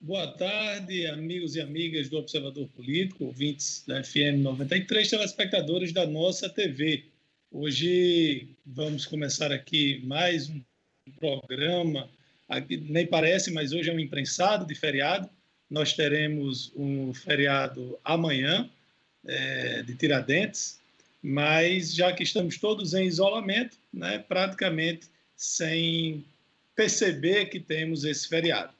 Boa tarde, amigos e amigas do Observador Político, ouvintes da FM 93, telespectadores da nossa TV. Hoje vamos começar aqui mais um programa, nem parece, mas hoje é um imprensado de feriado. Nós teremos um feriado amanhã, é, de Tiradentes, mas já que estamos todos em isolamento, né, praticamente sem perceber que temos esse feriado.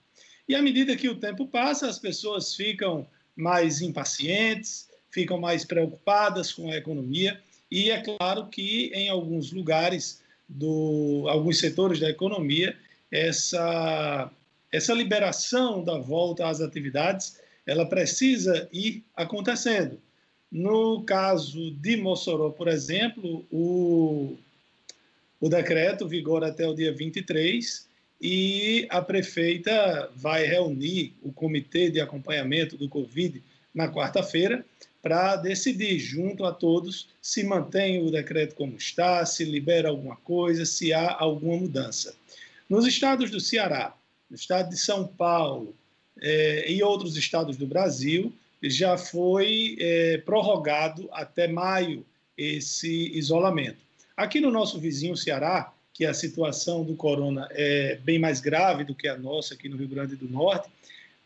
E à medida que o tempo passa, as pessoas ficam mais impacientes, ficam mais preocupadas com a economia, e é claro que em alguns lugares, do, alguns setores da economia, essa, essa liberação da volta às atividades, ela precisa ir acontecendo. No caso de Mossoró, por exemplo, o, o decreto vigora até o dia 23 e a prefeita vai reunir o comitê de acompanhamento do Covid na quarta-feira para decidir, junto a todos, se mantém o decreto como está, se libera alguma coisa, se há alguma mudança. Nos estados do Ceará, no estado de São Paulo eh, e outros estados do Brasil, já foi eh, prorrogado até maio esse isolamento. Aqui no nosso vizinho Ceará, que a situação do corona é bem mais grave do que a nossa aqui no Rio Grande do Norte,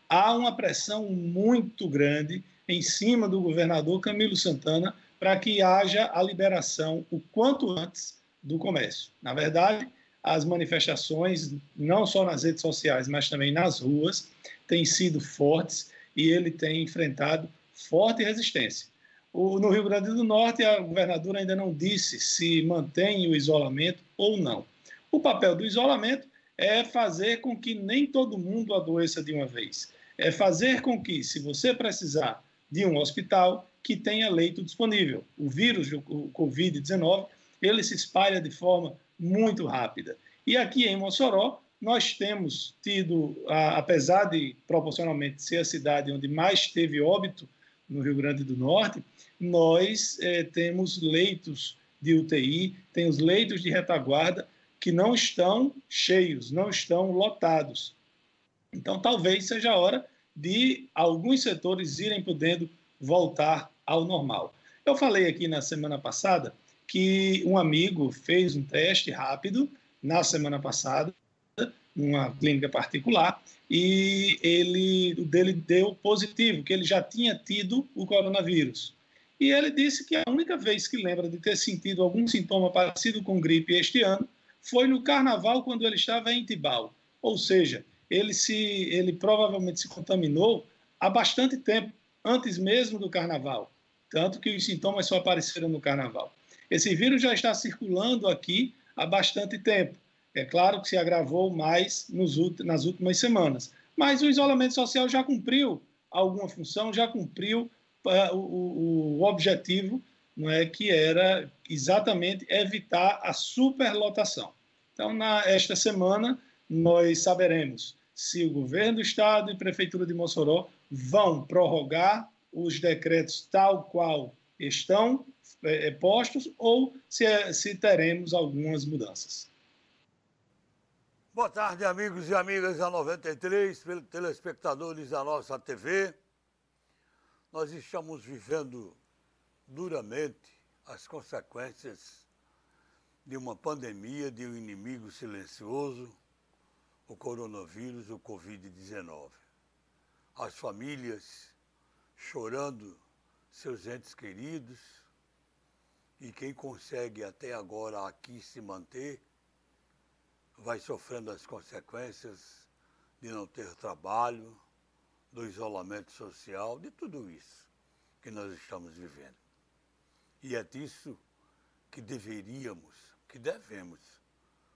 há uma pressão muito grande em cima do governador Camilo Santana para que haja a liberação o quanto antes do comércio. Na verdade, as manifestações, não só nas redes sociais, mas também nas ruas, têm sido fortes e ele tem enfrentado forte resistência. O, no Rio Grande do Norte, a governadora ainda não disse se mantém o isolamento ou não. O papel do isolamento é fazer com que nem todo mundo adoeça de uma vez. É fazer com que, se você precisar de um hospital, que tenha leito disponível. O vírus, o Covid-19, ele se espalha de forma muito rápida. E aqui em Mossoró, nós temos tido, apesar de proporcionalmente ser a cidade onde mais teve óbito no Rio Grande do Norte, nós é, temos leitos de UTI, temos leitos de retaguarda que não estão cheios, não estão lotados. Então, talvez seja a hora de alguns setores irem podendo voltar ao normal. Eu falei aqui na semana passada que um amigo fez um teste rápido na semana passada, numa clínica particular, e ele o dele deu positivo, que ele já tinha tido o coronavírus. E ele disse que a única vez que lembra de ter sentido algum sintoma parecido com gripe este ano foi no carnaval, quando ele estava em Tibau. Ou seja, ele, se, ele provavelmente se contaminou há bastante tempo, antes mesmo do carnaval. Tanto que os sintomas só apareceram no carnaval. Esse vírus já está circulando aqui há bastante tempo. É claro que se agravou mais nos, nas últimas semanas. Mas o isolamento social já cumpriu alguma função, já cumpriu o, o objetivo não é que era exatamente evitar a superlotação. Então, na esta semana nós saberemos se o governo do estado e prefeitura de Mossoró vão prorrogar os decretos tal qual estão é, postos ou se, se teremos algumas mudanças. Boa tarde, amigos e amigas da 93, telespectadores da nossa TV. Nós estamos vivendo duramente as consequências de uma pandemia, de um inimigo silencioso, o coronavírus, o Covid-19. As famílias chorando seus entes queridos e quem consegue até agora aqui se manter vai sofrendo as consequências de não ter trabalho, do isolamento social, de tudo isso que nós estamos vivendo. E é disso que deveríamos, que devemos,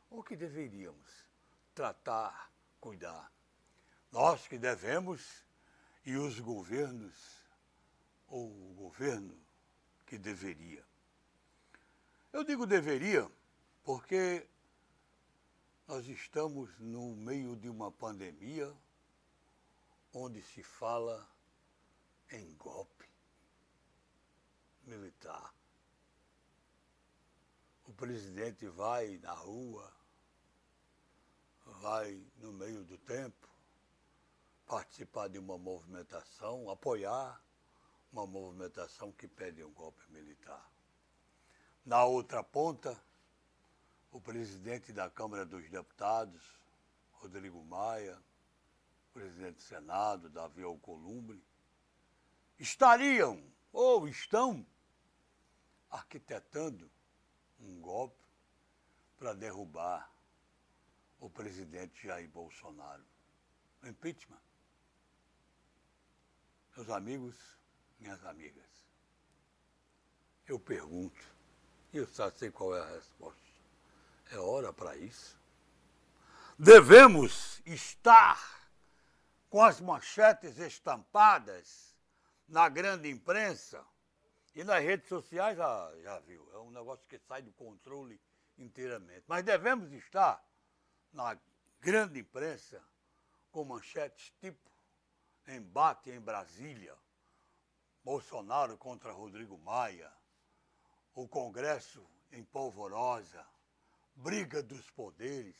ou que deveríamos tratar, cuidar. Nós que devemos e os governos, ou o governo que deveria. Eu digo deveria porque nós estamos no meio de uma pandemia onde se fala em golpe militar. O presidente vai na rua, vai no meio do tempo, participar de uma movimentação, apoiar uma movimentação que pede um golpe militar. Na outra ponta, o presidente da Câmara dos Deputados, Rodrigo Maia, presidente do Senado, Davi Alcolumbre, estariam ou estão arquitetando um golpe para derrubar o presidente Jair Bolsonaro. Impeachment. Meus amigos, minhas amigas, eu pergunto, e eu só sei qual é a resposta. É hora para isso? Devemos estar com as manchetes estampadas na grande imprensa e nas redes sociais, já, já viu, é um negócio que sai do controle inteiramente. Mas devemos estar na grande imprensa com manchetes tipo embate em Brasília, Bolsonaro contra Rodrigo Maia, o Congresso em polvorosa, briga dos poderes.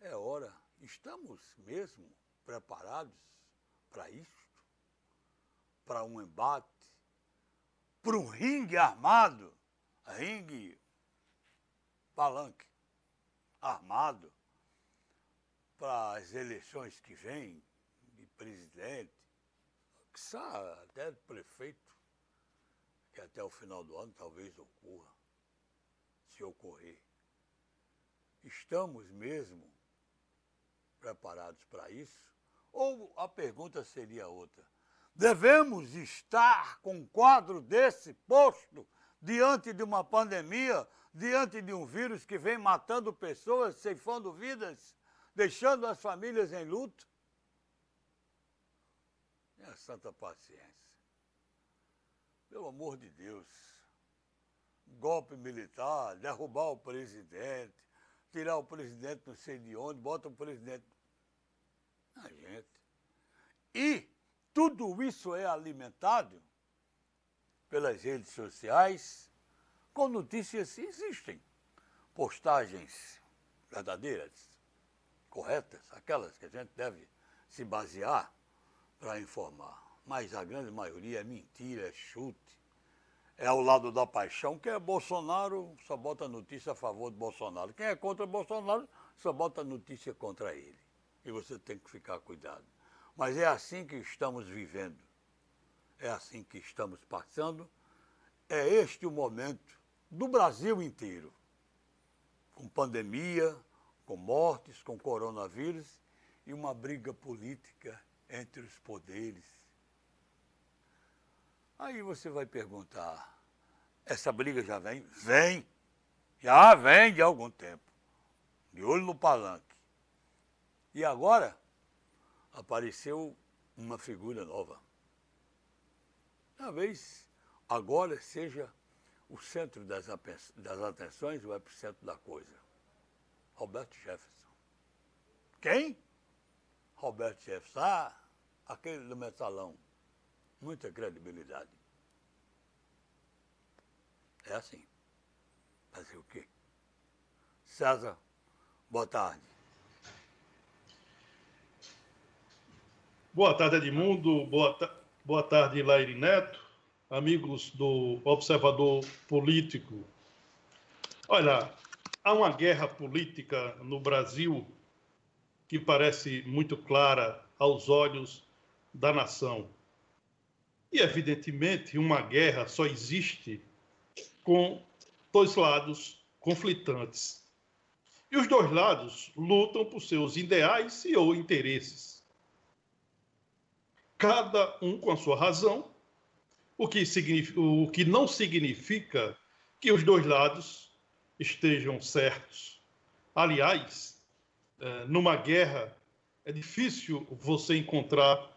É hora, estamos mesmo preparados para isto? Para um embate? Para um ringue armado? Ringue palanque armado para as eleições que vêm de presidente, que até de prefeito, que até o final do ano talvez ocorra, se ocorrer. Estamos mesmo preparados para isso? Ou a pergunta seria outra? Devemos estar com um quadro desse posto diante de uma pandemia, diante de um vírus que vem matando pessoas, ceifando vidas, deixando as famílias em luto? É santa paciência. Pelo amor de Deus. Golpe militar, derrubar o presidente, tirar o presidente não sei de onde, bota o presidente a gente. E tudo isso é alimentado pelas redes sociais com notícias existem. Postagens verdadeiras, corretas, aquelas que a gente deve se basear para informar. Mas a grande maioria é mentira, é chute. É ao lado da paixão, que é Bolsonaro, só bota notícia a favor de Bolsonaro. Quem é contra Bolsonaro, só bota notícia contra ele e você tem que ficar cuidado. Mas é assim que estamos vivendo, é assim que estamos passando, é este o momento do Brasil inteiro, com pandemia, com mortes, com coronavírus e uma briga política entre os poderes. Aí você vai perguntar, essa briga já vem? Vem! Já vem de algum tempo. De olho no palanque. E agora apareceu uma figura nova. Talvez agora seja o centro das, das atenções, o epicentro da coisa. Roberto Jefferson. Quem? Roberto Jefferson. Ah, aquele do metalão. Muita credibilidade. É assim. Fazer o quê? César, boa tarde. Boa tarde, Edmundo. Boa, ta boa tarde, Laire Neto, amigos do Observador Político. Olha, há uma guerra política no Brasil que parece muito clara aos olhos da nação. E, evidentemente, uma guerra só existe com dois lados conflitantes. E os dois lados lutam por seus ideais e ou interesses cada um com a sua razão, o que, o que não significa que os dois lados estejam certos. Aliás, é, numa guerra, é difícil você encontrar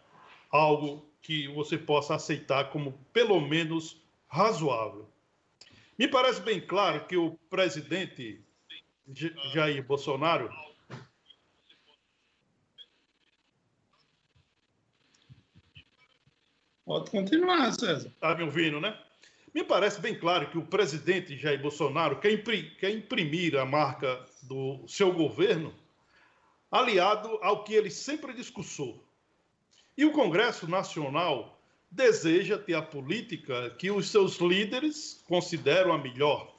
algo que você possa aceitar como pelo menos razoável. Me parece bem claro que o presidente Jair Bolsonaro Pode continuar, César. Está me ouvindo, né? Me parece bem claro que o presidente Jair Bolsonaro quer, quer imprimir a marca do seu governo aliado ao que ele sempre discursou, E o Congresso Nacional deseja ter a política que os seus líderes consideram a melhor.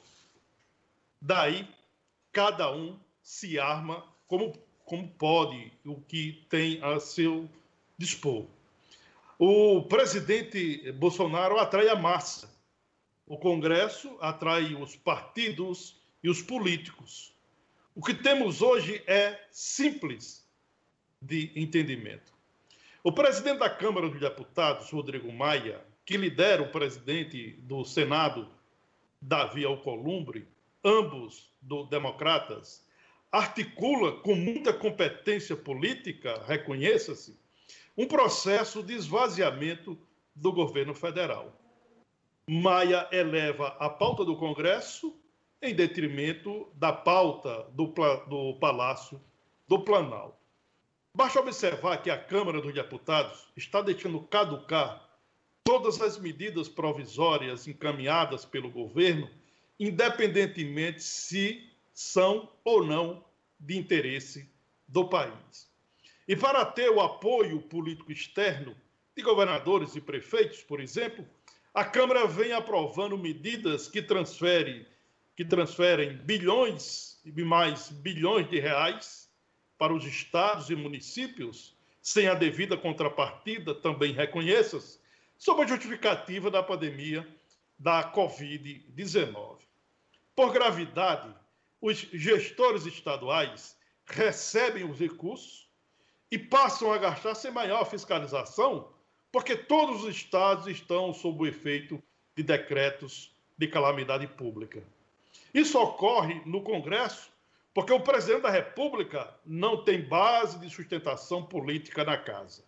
Daí, cada um se arma como, como pode, o que tem a seu dispor. O presidente Bolsonaro atrai a massa. O Congresso atrai os partidos e os políticos. O que temos hoje é simples de entendimento. O presidente da Câmara dos Deputados, Rodrigo Maia, que lidera o presidente do Senado, Davi Alcolumbre, ambos do Democratas, articula com muita competência política, reconheça-se, um processo de esvaziamento do governo federal. Maia eleva a pauta do Congresso em detrimento da pauta do, do Palácio do Planalto. Basta observar que a Câmara dos Deputados está deixando caducar todas as medidas provisórias encaminhadas pelo governo, independentemente se são ou não de interesse do país. E para ter o apoio político externo de governadores e prefeitos, por exemplo, a Câmara vem aprovando medidas que transferem, que transferem bilhões e mais bilhões de reais para os estados e municípios, sem a devida contrapartida, também reconheça-se, sob a justificativa da pandemia da Covid-19. Por gravidade, os gestores estaduais recebem os recursos e passam a gastar sem maior fiscalização, porque todos os estados estão sob o efeito de decretos de calamidade pública. Isso ocorre no Congresso porque o presidente da República não tem base de sustentação política na casa.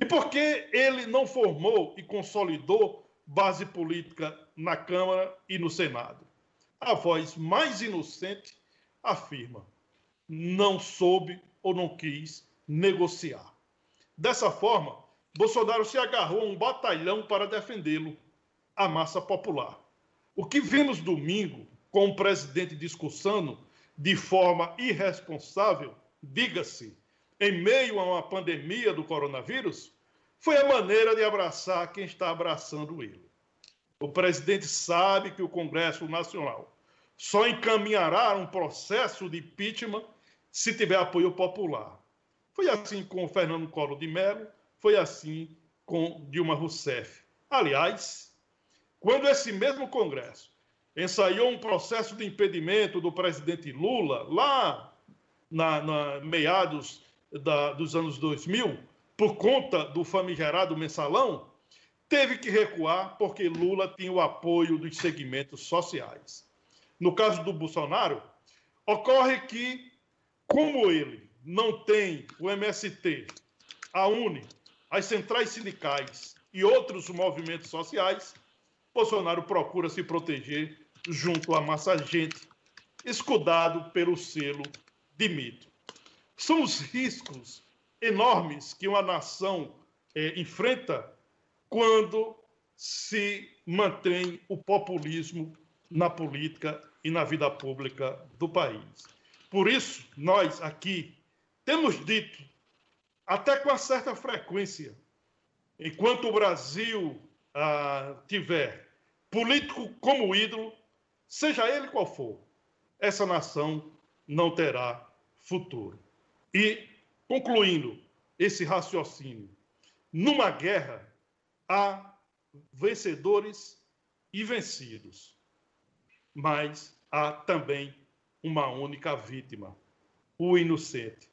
E porque ele não formou e consolidou base política na Câmara e no Senado. A voz mais inocente afirma: não soube ou não quis negociar. Dessa forma, Bolsonaro se agarrou a um batalhão para defendê-lo, a massa popular. O que vimos domingo com o presidente discursando de forma irresponsável, diga-se, em meio a uma pandemia do coronavírus, foi a maneira de abraçar quem está abraçando ele. O presidente sabe que o Congresso Nacional só encaminhará um processo de impeachment se tiver apoio popular. Foi assim com Fernando Collor de Mello, foi assim com Dilma Rousseff. Aliás, quando esse mesmo Congresso ensaiou um processo de impedimento do presidente Lula lá na, na meados da, dos anos 2000, por conta do famigerado mensalão, teve que recuar porque Lula tinha o apoio dos segmentos sociais. No caso do Bolsonaro, ocorre que, como ele não tem o MST, a UNE, as centrais sindicais e outros movimentos sociais, Bolsonaro procura se proteger junto à massa gente, escudado pelo selo de mito. São os riscos enormes que uma nação é, enfrenta quando se mantém o populismo na política e na vida pública do país. Por isso, nós aqui temos dito, até com uma certa frequência, enquanto o Brasil ah, tiver político como ídolo, seja ele qual for, essa nação não terá futuro. E, concluindo esse raciocínio, numa guerra há vencedores e vencidos, mas há também uma única vítima, o inocente.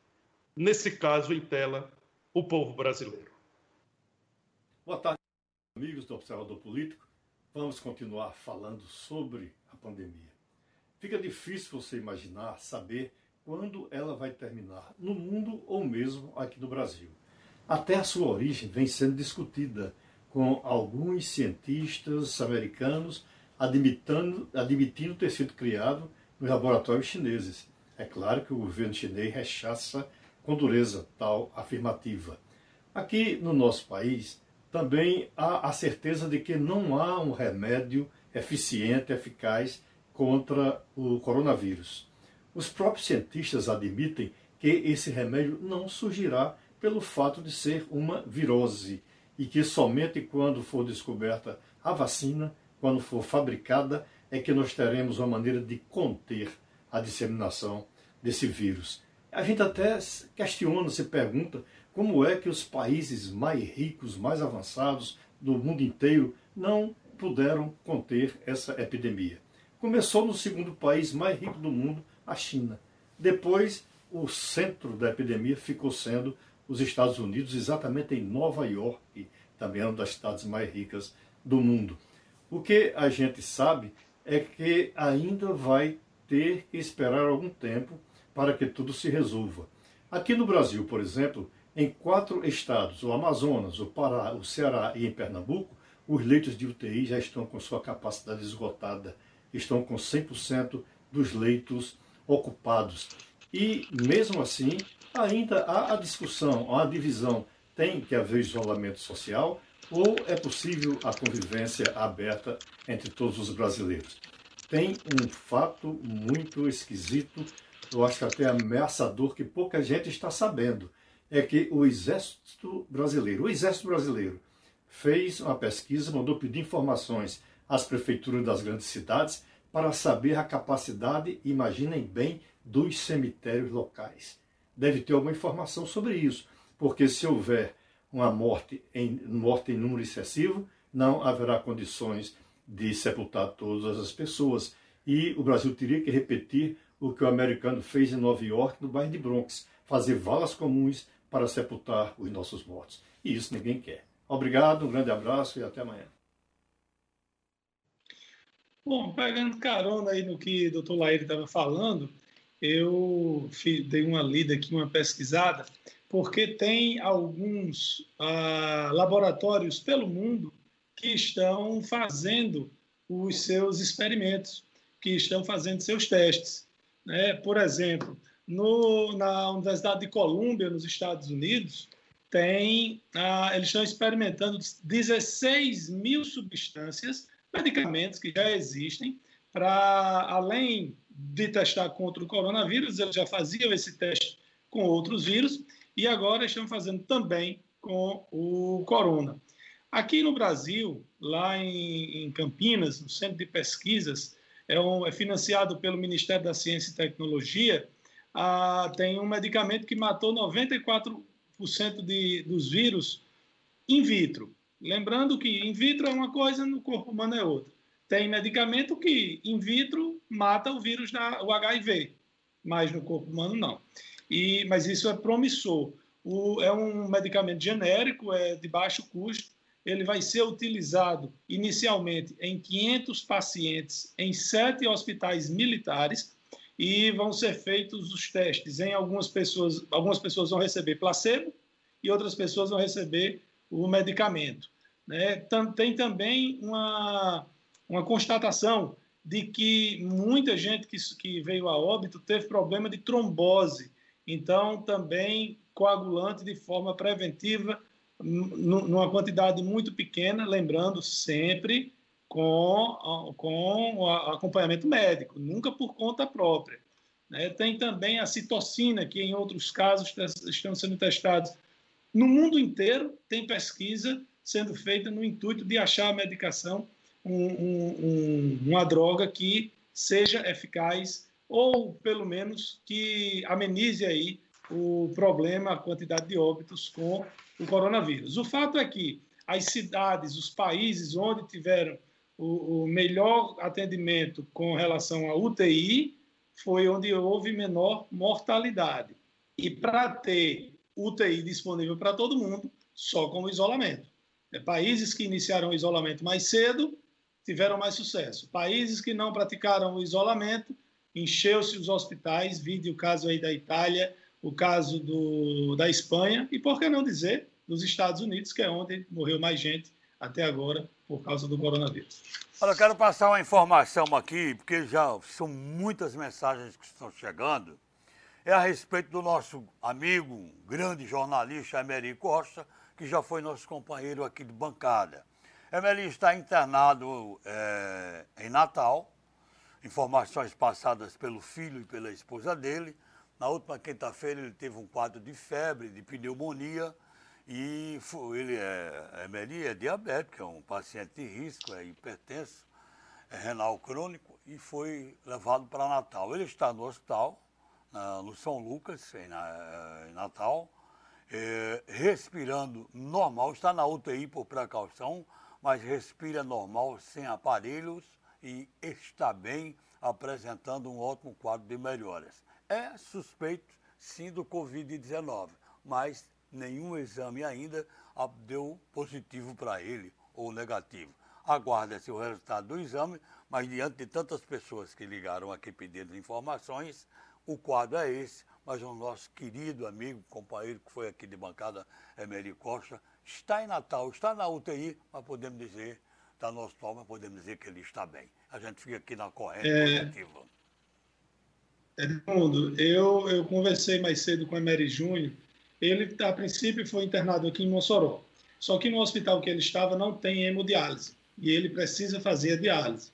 Nesse caso, em tela, o povo brasileiro. Boa tarde, amigos do Observador Político. Vamos continuar falando sobre a pandemia. Fica difícil você imaginar, saber quando ela vai terminar, no mundo ou mesmo aqui no Brasil. Até a sua origem vem sendo discutida com alguns cientistas americanos admitindo, admitindo ter sido criado nos laboratórios chineses. É claro que o governo chinês rechaça com dureza tal afirmativa. Aqui no nosso país, também há a certeza de que não há um remédio eficiente, eficaz contra o coronavírus. Os próprios cientistas admitem que esse remédio não surgirá pelo fato de ser uma virose e que somente quando for descoberta a vacina, quando for fabricada, é que nós teremos uma maneira de conter a disseminação desse vírus. A gente até questiona, se pergunta como é que os países mais ricos, mais avançados do mundo inteiro não puderam conter essa epidemia. Começou no segundo país mais rico do mundo, a China. Depois, o centro da epidemia ficou sendo os Estados Unidos, exatamente em Nova York, também é uma das cidades mais ricas do mundo. O que a gente sabe é que ainda vai ter que esperar algum tempo para que tudo se resolva. Aqui no Brasil, por exemplo, em quatro estados, o Amazonas, o Pará, o Ceará e em Pernambuco, os leitos de UTI já estão com sua capacidade esgotada, estão com 100% dos leitos ocupados. E, mesmo assim, ainda há a discussão, há a divisão: tem que haver isolamento social ou é possível a convivência aberta entre todos os brasileiros? Tem um fato muito esquisito, eu acho que até ameaçador, que pouca gente está sabendo. É que o Exército Brasileiro, o Exército Brasileiro, fez uma pesquisa, mandou pedir informações às prefeituras das grandes cidades para saber a capacidade, imaginem bem, dos cemitérios locais deve ter alguma informação sobre isso, porque se houver uma morte em, morte em número excessivo, não haverá condições de sepultar todas as pessoas. E o Brasil teria que repetir o que o americano fez em Nova York, no bairro de Bronx, fazer valas comuns para sepultar os nossos mortos. E isso ninguém quer. Obrigado, um grande abraço e até amanhã. Bom, pegando carona aí no que o doutor Laíre estava falando, eu dei uma lida aqui, uma pesquisada, porque tem alguns ah, laboratórios pelo mundo que estão fazendo os seus experimentos, que estão fazendo seus testes. Né? Por exemplo, no, na Universidade de Colômbia, nos Estados Unidos, tem, ah, eles estão experimentando 16 mil substâncias, medicamentos que já existem, para, além de testar contra o coronavírus, eles já faziam esse teste com outros vírus e agora estão fazendo também com o corona. Aqui no Brasil, lá em, em Campinas, no Centro de Pesquisas, é, um, é, financiado pelo Ministério da Ciência e Tecnologia, ah, tem um medicamento que matou 94% de, dos vírus in vitro. Lembrando que in vitro é uma coisa, no corpo humano é outra. Tem medicamento que in vitro mata o vírus da o HIV, mas no corpo humano não. E, mas isso é promissor. O, é um medicamento genérico, é de baixo custo. Ele vai ser utilizado inicialmente em 500 pacientes em sete hospitais militares e vão ser feitos os testes em algumas pessoas. Algumas pessoas vão receber placebo e outras pessoas vão receber o medicamento. Né? Tem também uma uma constatação de que muita gente que, que veio a óbito teve problema de trombose. Então, também coagulante de forma preventiva, numa quantidade muito pequena, lembrando sempre com, com acompanhamento médico, nunca por conta própria. Né? Tem também a citocina, que em outros casos estão sendo testados. No mundo inteiro, tem pesquisa sendo feita no intuito de achar a medicação um, um, uma droga que seja eficaz ou, pelo menos, que amenize aí o problema, a quantidade de óbitos com o coronavírus. O fato é que as cidades, os países onde tiveram o, o melhor atendimento com relação à UTI foi onde houve menor mortalidade. E para ter UTI disponível para todo mundo, só com o isolamento. É, países que iniciaram o isolamento mais cedo tiveram mais sucesso. Países que não praticaram o isolamento, encheu-se os hospitais, vide o caso aí da Itália, o caso do, da Espanha e, por que não dizer, dos Estados Unidos, que é onde morreu mais gente até agora por causa do coronavírus. Olha, eu quero passar uma informação aqui, porque já são muitas mensagens que estão chegando. É a respeito do nosso amigo, grande jornalista Emery Costa, que já foi nosso companheiro aqui de bancada. Emeli está internado é, em Natal, informações passadas pelo filho e pela esposa dele, Na última quinta-feira ele teve um quadro de febre, de pneumonia, e ele é, é, é diabético, é um paciente de risco, é hipertenso, é renal crônico, e foi levado para Natal. Ele está no hospital, na, no São Lucas, em, na, em Natal, é, respirando normal, está na UTI por precaução, mas respira normal, sem aparelhos e está bem, apresentando um ótimo quadro de melhoras. É suspeito, sim, do Covid-19, mas nenhum exame ainda deu positivo para ele ou negativo. Aguarda-se o resultado do exame, mas diante de tantas pessoas que ligaram aqui pedindo informações, o quadro é esse, mas o nosso querido amigo, companheiro que foi aqui de bancada, Emery Costa, está em Natal, está na UTI, mas podemos dizer, está no hospital, mas podemos dizer que ele está bem. A gente fica aqui na corrente é... positiva. Edmundo, eu, eu conversei mais cedo com o Emery Júnior. Ele, a princípio, foi internado aqui em Mossoró. Só que no hospital que ele estava não tem hemodiálise. E ele precisa fazer a diálise.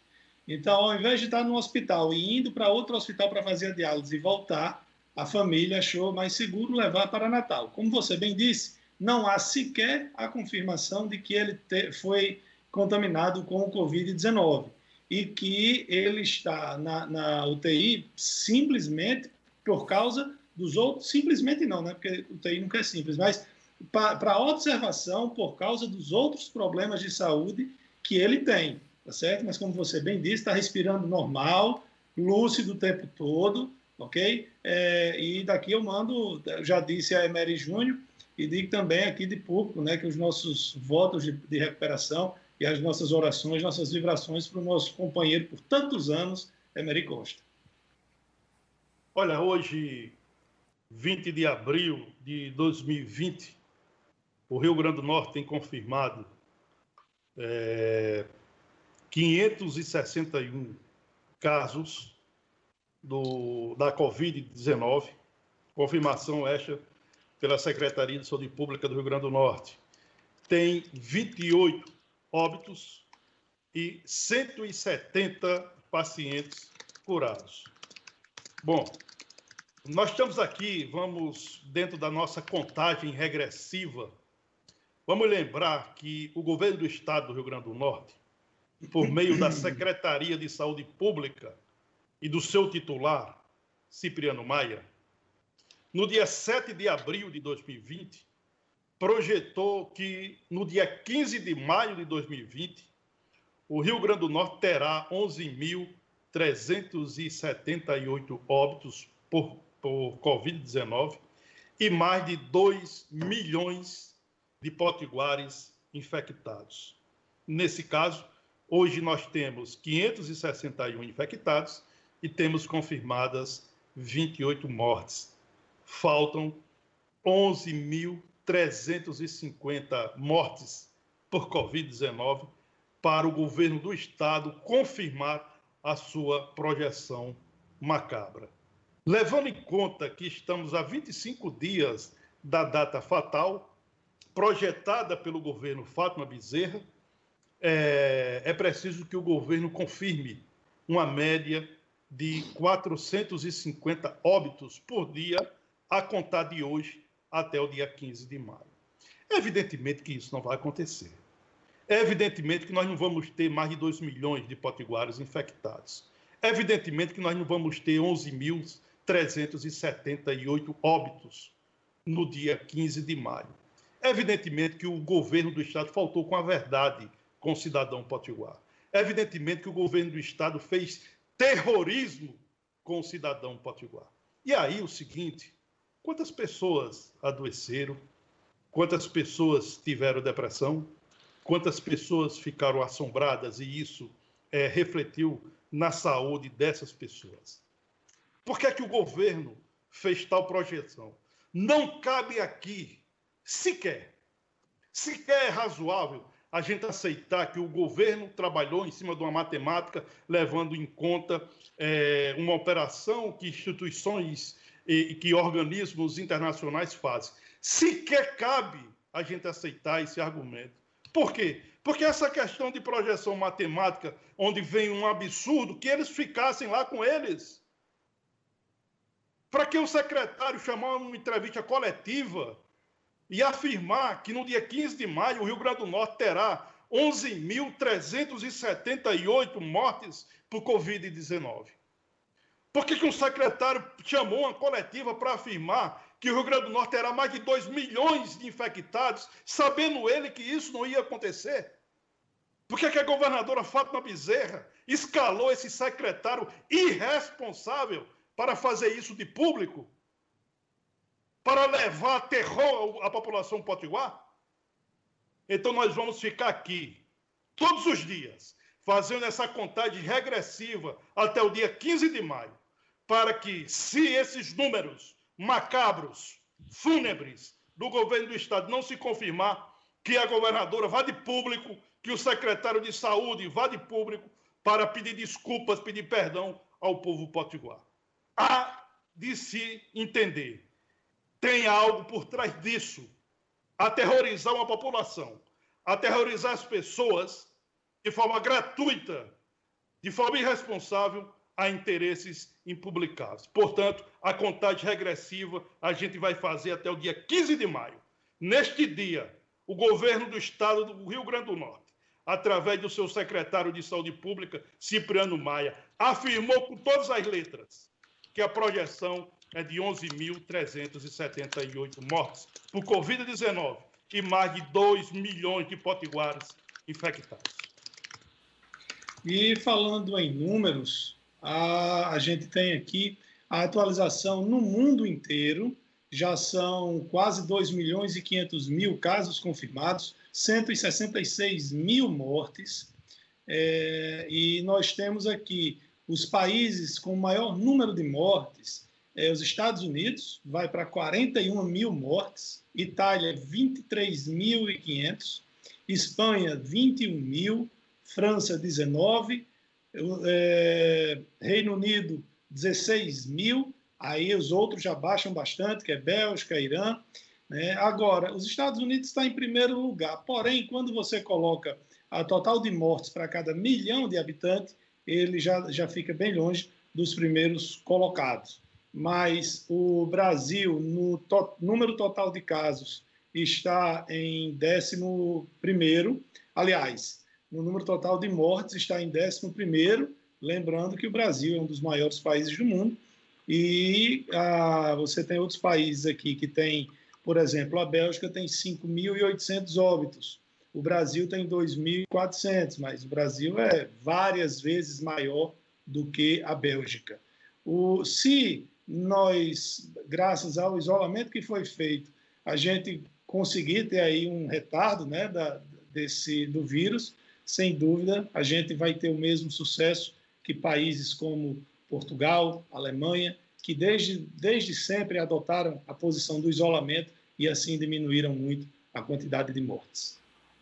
Então, ao invés de estar no hospital e indo para outro hospital para fazer a diálise e voltar, a família achou mais seguro levar para Natal. Como você bem disse, não há sequer a confirmação de que ele te, foi contaminado com o Covid-19 e que ele está na, na, UTI simplesmente por causa dos outros, simplesmente não, né? porque UTI nunca é simples, mas para observação por causa dos outros problemas de saúde que ele tem, tá certo? Mas como você bem disse, está respirando normal, lúcido o tempo todo, ok? É, e daqui eu mando, já disse a Emery Júnior, e digo também aqui de público, né, que os nossos votos de, de recuperação e as nossas orações, nossas vibrações para o nosso companheiro por tantos anos, Emery Costa. Olha, hoje, 20 de abril de 2020, o Rio Grande do Norte tem confirmado é, 561 casos do, da Covid-19, confirmação esta pela Secretaria de Saúde Pública do Rio Grande do Norte. Tem 28 óbitos e 170 pacientes curados. Bom, nós estamos aqui, vamos dentro da nossa contagem regressiva. Vamos lembrar que o governo do estado do Rio Grande do Norte, por meio da Secretaria de Saúde Pública e do seu titular, Cipriano Maia, no dia 7 de abril de 2020, projetou que no dia 15 de maio de 2020, o Rio Grande do Norte terá 11.378 óbitos por, por Covid-19 e mais de 2 milhões de potiguares infectados. Nesse caso, hoje nós temos 561 infectados e temos confirmadas 28 mortes faltam 11.350 mortes por Covid-19 para o governo do estado confirmar a sua projeção macabra. Levando em conta que estamos a 25 dias da data fatal, projetada pelo governo Fátima Bezerra, é, é preciso que o governo confirme uma média de 450 óbitos por dia a contar de hoje até o dia 15 de maio. Evidentemente que isso não vai acontecer. Evidentemente que nós não vamos ter mais de 2 milhões de potiguares infectados. Evidentemente que nós não vamos ter 11.378 óbitos no dia 15 de maio. Evidentemente que o governo do Estado faltou com a verdade com o cidadão potiguar. Evidentemente que o governo do Estado fez terrorismo com o cidadão potiguar. E aí o seguinte, Quantas pessoas adoeceram? Quantas pessoas tiveram depressão? Quantas pessoas ficaram assombradas e isso é, refletiu na saúde dessas pessoas? Por que é que o governo fez tal projeção? Não cabe aqui, sequer, sequer é razoável a gente aceitar que o governo trabalhou em cima de uma matemática, levando em conta é, uma operação que instituições e, que organismos internacionais fazem. Sequer cabe a gente aceitar esse argumento. Por quê? Porque essa questão de projeção matemática, onde vem um absurdo, que eles ficassem lá com eles. Para que o secretário chamar uma entrevista coletiva e afirmar que no dia 15 de maio o Rio Grande do Norte terá 11.378 mortes por Covid-19? Por que, que um secretário chamou uma coletiva para afirmar que o Rio Grande do Norte terá mais de 2 milhões de infectados, sabendo ele que isso não ia acontecer? Por que, que a governadora Fátima Bezerra escalou esse secretário irresponsável para fazer isso de público? Para levar terror à população potiguar? Então nós vamos ficar aqui todos os dias fazendo essa contagem regressiva até o dia 15 de maio, para que, se esses números macabros, fúnebres do governo do estado não se confirmar, que a governadora vá de público, que o secretário de saúde vá de público para pedir desculpas, pedir perdão ao povo potiguar. Há de se entender. Tem algo por trás disso. Aterrorizar uma população, aterrorizar as pessoas de forma gratuita, de forma irresponsável, a interesses impublicáveis. Portanto, a contagem regressiva a gente vai fazer até o dia 15 de maio. Neste dia, o governo do estado do Rio Grande do Norte, através do seu secretário de Saúde Pública, Cipriano Maia, afirmou com todas as letras que a projeção é de 11.378 mortes por Covid-19 e mais de 2 milhões de potiguares infectados. E falando em números, a, a gente tem aqui a atualização no mundo inteiro, já são quase 2 milhões e 500 mil casos confirmados, 166 mil mortes, é, e nós temos aqui os países com maior número de mortes, é, os Estados Unidos vai para 41 mil mortes, Itália 23.500, Espanha 21 mil, França 19, é, Reino Unido 16 mil, aí os outros já baixam bastante, que é Bélgica, Irã. Né? Agora, os Estados Unidos está em primeiro lugar, porém, quando você coloca a total de mortes para cada milhão de habitantes, ele já, já fica bem longe dos primeiros colocados. Mas o Brasil, no to número total de casos, está em décimo primeiro. Aliás, no número total de mortes, está em 11, lembrando que o Brasil é um dos maiores países do mundo. E ah, você tem outros países aqui que tem, por exemplo, a Bélgica tem 5.800 óbitos, o Brasil tem 2.400, mas o Brasil é várias vezes maior do que a Bélgica. O, se nós, graças ao isolamento que foi feito, a gente conseguir ter aí um retardo né, da, desse, do vírus, sem dúvida, a gente vai ter o mesmo sucesso que países como Portugal, Alemanha, que desde, desde sempre adotaram a posição do isolamento e assim diminuíram muito a quantidade de mortes.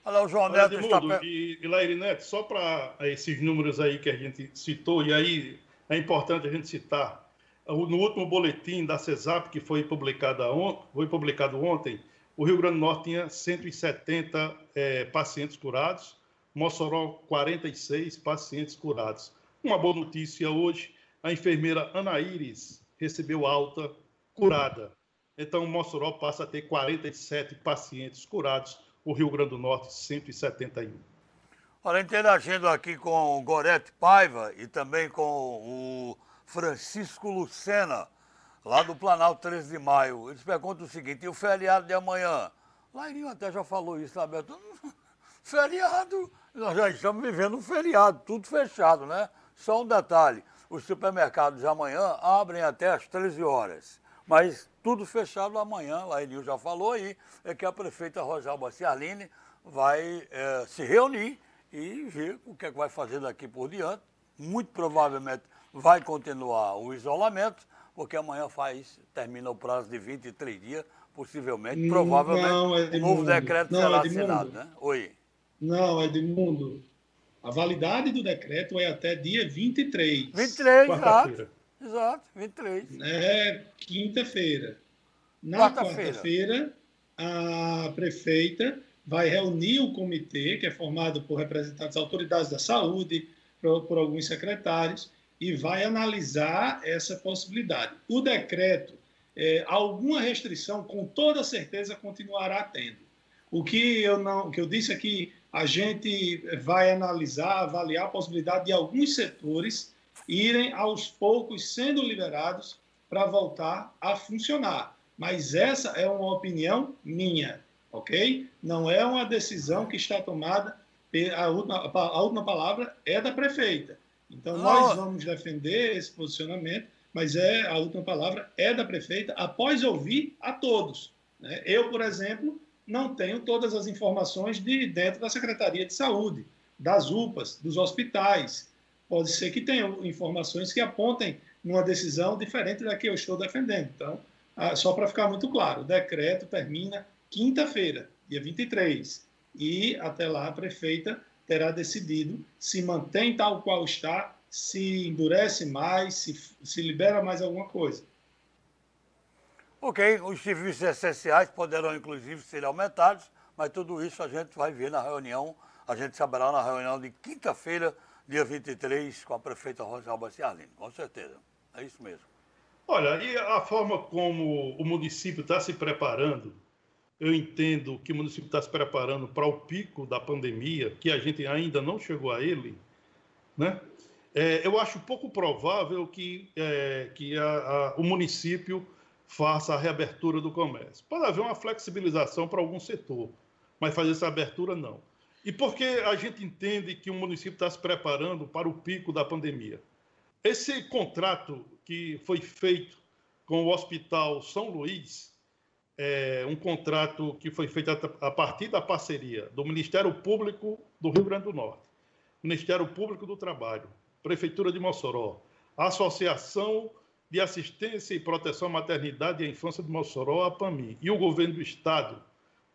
Olha, o João Neto está... E, e Laire Neto, só para esses números aí que a gente citou, e aí é importante a gente citar, no último boletim da CESAP, que foi publicado, on, foi publicado ontem, o Rio Grande do Norte tinha 170 é, pacientes curados, Mossoró, 46 pacientes curados. Uma boa notícia hoje: a enfermeira Ana Iris recebeu alta curada. Então, Mossoró passa a ter 47 pacientes curados, o Rio Grande do Norte, 171. Olha, interagindo aqui com o Gorete Paiva e também com o Francisco Lucena, lá do Planalto 13 de Maio. Eles perguntam o seguinte: e o feriado de amanhã? Lairinho até já falou isso, sabe? Feriado nós já estamos vivendo um feriado, tudo fechado, né? Só um detalhe: os supermercados amanhã abrem até às 13 horas. Mas tudo fechado amanhã, lá Enil já falou aí, é que a prefeita Rosalba Ciarline vai é, se reunir e ver o que, é que vai fazer daqui por diante. Muito provavelmente vai continuar o isolamento, porque amanhã faz, termina o prazo de 23 dias, possivelmente, provavelmente, não, o novo decreto não, será é assinado, né? Oi. Não, Edmundo. A validade do decreto é até dia 23. 23, exato. Exato, 23. É quinta-feira. Na quarta-feira, quarta a prefeita vai reunir o comitê, que é formado por representantes das autoridades da saúde, por, por alguns secretários, e vai analisar essa possibilidade. O decreto, é, alguma restrição, com toda certeza, continuará tendo. O que eu não, que eu disse é que a gente vai analisar, avaliar a possibilidade de alguns setores irem aos poucos sendo liberados para voltar a funcionar. Mas essa é uma opinião minha, ok? Não é uma decisão que está tomada. A última, a última palavra é da prefeita. Então, nós vamos defender esse posicionamento, mas é a última palavra é da prefeita, após ouvir a todos. Né? Eu, por exemplo, não tenho todas as informações de dentro da Secretaria de Saúde, das UPAs, dos hospitais. Pode ser que tenha informações que apontem numa decisão diferente da que eu estou defendendo. Então, ah, só para ficar muito claro, o decreto termina quinta-feira, dia 23, e até lá a prefeita terá decidido se mantém tal qual está, se endurece mais, se, se libera mais alguma coisa. Ok, os serviços essenciais poderão inclusive ser aumentados, mas tudo isso a gente vai ver na reunião, a gente saberá na reunião de quinta-feira, dia 23, com a prefeita Rosalba Cialini, com certeza. É isso mesmo. Olha, e a forma como o município está se preparando eu entendo que o município está se preparando para o pico da pandemia, que a gente ainda não chegou a ele, né? É, eu acho pouco provável que, é, que a, a, o município faça a reabertura do comércio. Pode haver uma flexibilização para algum setor, mas fazer essa abertura não. E por que a gente entende que o município está se preparando para o pico da pandemia? Esse contrato que foi feito com o Hospital São Luís, é, um contrato que foi feito a, partir da parceria do Ministério Público do Rio Grande do Norte, Ministério Público do Trabalho, Prefeitura de Mossoró, Associação de Assistência e Proteção à Maternidade e à Infância de Mossoró, a PAMI, e o governo do Estado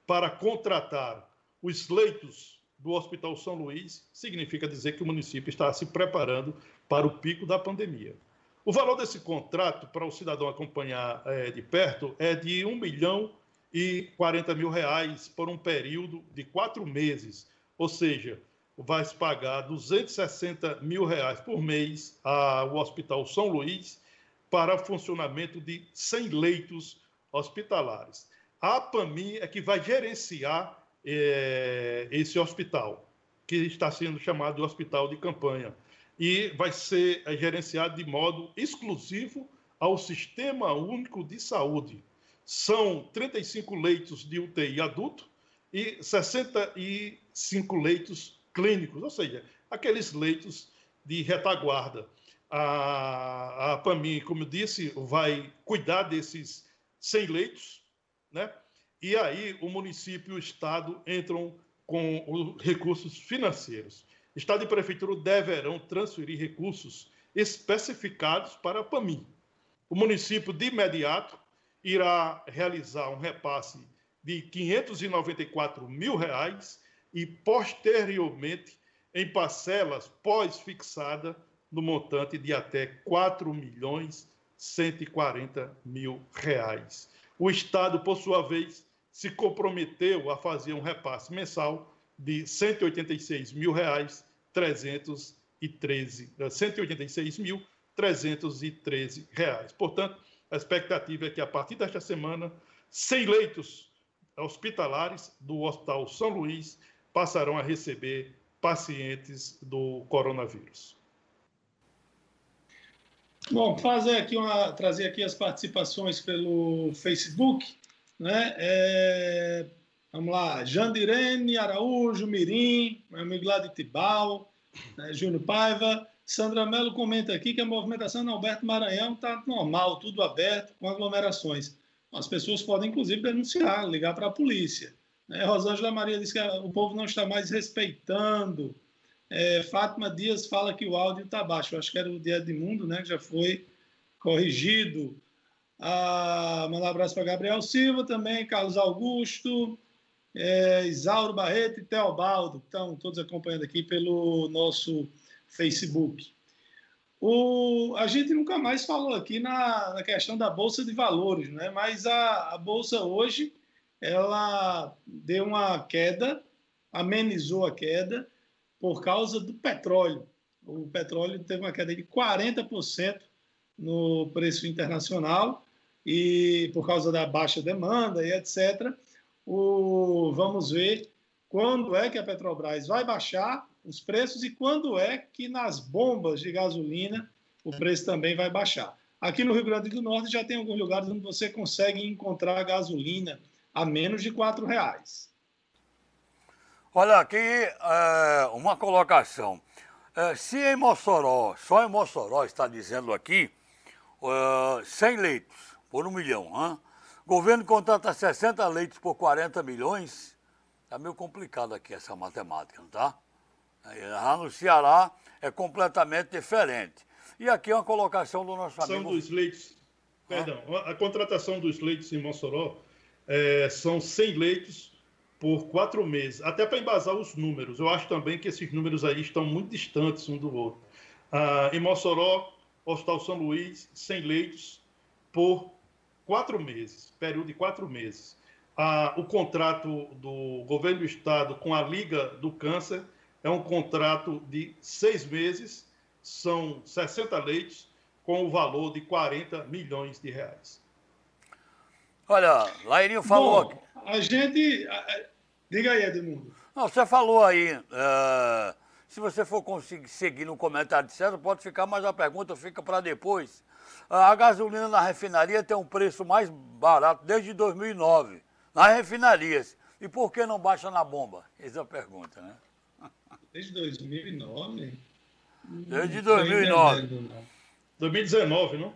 para contratar os leitos do Hospital São Luís, significa dizer que o município está se preparando para o pico da pandemia. O valor desse contrato, para o cidadão acompanhar é, de perto, é de 1 milhão e 40 mil reais por um período de quatro meses. Ou seja, vai se pagar 260 mil reais por mês ao Hospital São Luís para funcionamento de 100 leitos hospitalares. A APAMI é que vai gerenciar é, esse hospital, que está sendo chamado de hospital de campanha e vai ser gerenciado de modo exclusivo ao Sistema Único de Saúde. São 35 leitos de UTI adulto e 65 leitos clínicos, ou seja, aqueles leitos de retaguarda. A, a PAMI, como eu disse, vai cuidar desses 100 leitos, né? E aí o município e o Estado entram com os recursos financeiros. Estado e Prefeitura deverão transferir recursos especificados para a PAMI. O município, de imediato, irá realizar um repasse de 594 mil reais e, posteriormente, em parcelas pós-fixada no montante de até 4 milhões 140 mil reais. O Estado, por sua vez, se comprometeu a fazer um repasse mensal de 186 mil reais 313, 186 mil 313 reais. Portanto, a expectativa é que a partir desta semana, 100 leitos hospitalares do Hospital São Luís passarão a receber pacientes do coronavírus. Bom, fazer aqui uma, trazer aqui as participações pelo Facebook, né? É, Vamos lá, Jandirene Araújo, Mirim, meu amigo lá de Tibau, né, Júnior Paiva. Sandra Mello comenta aqui que a movimentação no Alberto Maranhão está normal, tudo aberto, com aglomerações. As pessoas podem, inclusive, denunciar, ligar para a polícia. Né? Rosângela Maria diz que o povo não está mais respeitando. É, Fátima Dias fala que o áudio está baixo. Eu acho que era o de Edmundo, né? Que já foi corrigido. Ah, mandar um abraço para Gabriel Silva também, Carlos Augusto é, Isauro Barreto e Teobaldo, que estão todos acompanhando aqui pelo nosso Facebook. O, a gente nunca mais falou aqui na, na questão da Bolsa de Valores, né? mas a, a Bolsa hoje ela deu uma queda, amenizou a queda por causa do petróleo. o petróleo teve uma queda de 40% no preço internacional e por causa da baixa demanda e etc. O, vamos ver quando é que a Petrobras vai baixar os preços e quando é que nas bombas de gasolina o preço também vai baixar. Aqui no Rio Grande do Norte já tem alguns lugares onde você consegue encontrar gasolina a menos de R$ reais. Olha aqui é, uma colocação. É, se em Mossoró, só em Mossoró está dizendo aqui, é, 100 leitos por um milhão, hein? governo contrata 60 leitos por 40 milhões, Está meio complicado aqui essa matemática, não tá? Lá no Ceará é completamente diferente. E aqui é uma colocação do nosso amigo... São dos leitos... Perdão, a contratação dos leitos em Mossoró é, são 100 leitos por quatro meses, até para embasar os números. Eu acho também que esses números aí estão muito distantes um do outro. Ah, em Mossoró, Hospital São Luís, 100 leitos por quatro meses, período de quatro meses a, o contrato do governo do estado com a Liga do Câncer é um contrato de seis meses, são 60 leitos, com o valor de 40 milhões de reais. Olha, Lairinho falou. Bom, a gente. Diga aí, Edmundo. Não, você falou aí. Uh, se você for conseguir seguir no comentário certo, pode ficar, mas a pergunta fica para depois. A gasolina na refinaria tem um preço mais barato desde 2009 nas refinarias. E por que não baixa na bomba? Essa é a pergunta, né? Desde 2009? Desde 2009. 2019, não?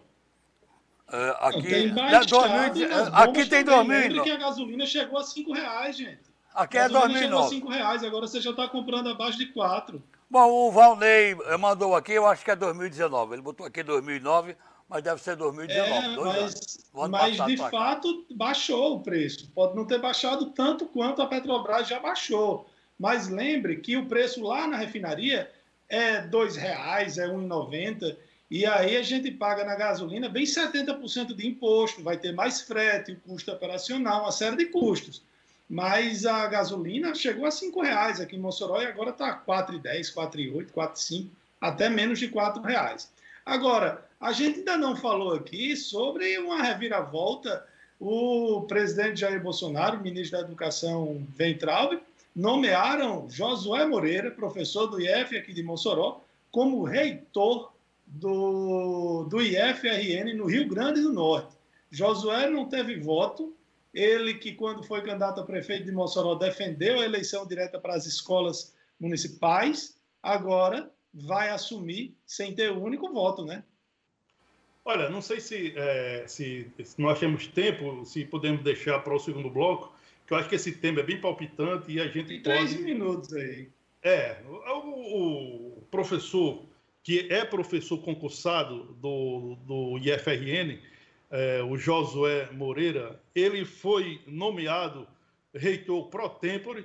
É, aqui, não, tem baixado, é, aqui tem 2009. que a gasolina chegou a 5 reais, gente. Aqui é 2009. chegou a 5 reais, agora você já está comprando abaixo de 4. Bom, o Valnei mandou aqui, eu acho que é 2019. Ele botou aqui 2009 mas deve ser 2019. É, mas, mas de fato baixou o preço. Pode não ter baixado tanto quanto a Petrobras já baixou. Mas lembre que o preço lá na refinaria é R$ 2,00, é R$ 1,90. E aí a gente paga na gasolina bem 70% de imposto, vai ter mais frete, o custo operacional, uma série de custos. Mas a gasolina chegou a R$ 5,00 aqui em Mossoró e agora está R$ 4,10, R$ 4,8, R$ 4,5, até menos de R$ 4,00. Agora, a gente ainda não falou aqui sobre uma reviravolta. O presidente Jair Bolsonaro, ministro da Educação Ventralbe, nomearam Josué Moreira, professor do IF aqui de Mossoró, como reitor do, do IFRN no Rio Grande do Norte. Josué não teve voto, ele que, quando foi candidato a prefeito de Mossoró, defendeu a eleição direta para as escolas municipais, agora vai assumir sem ter o único voto, né? Olha, não sei se, é, se, se, nós temos tempo, se podemos deixar para o segundo bloco, que eu acho que esse tema é bem palpitante e a gente Tem pode... Três minutos aí. É, o, o, professor, que é professor concursado do, do IFRN, é, o Josué Moreira, ele foi nomeado reitor pro tempore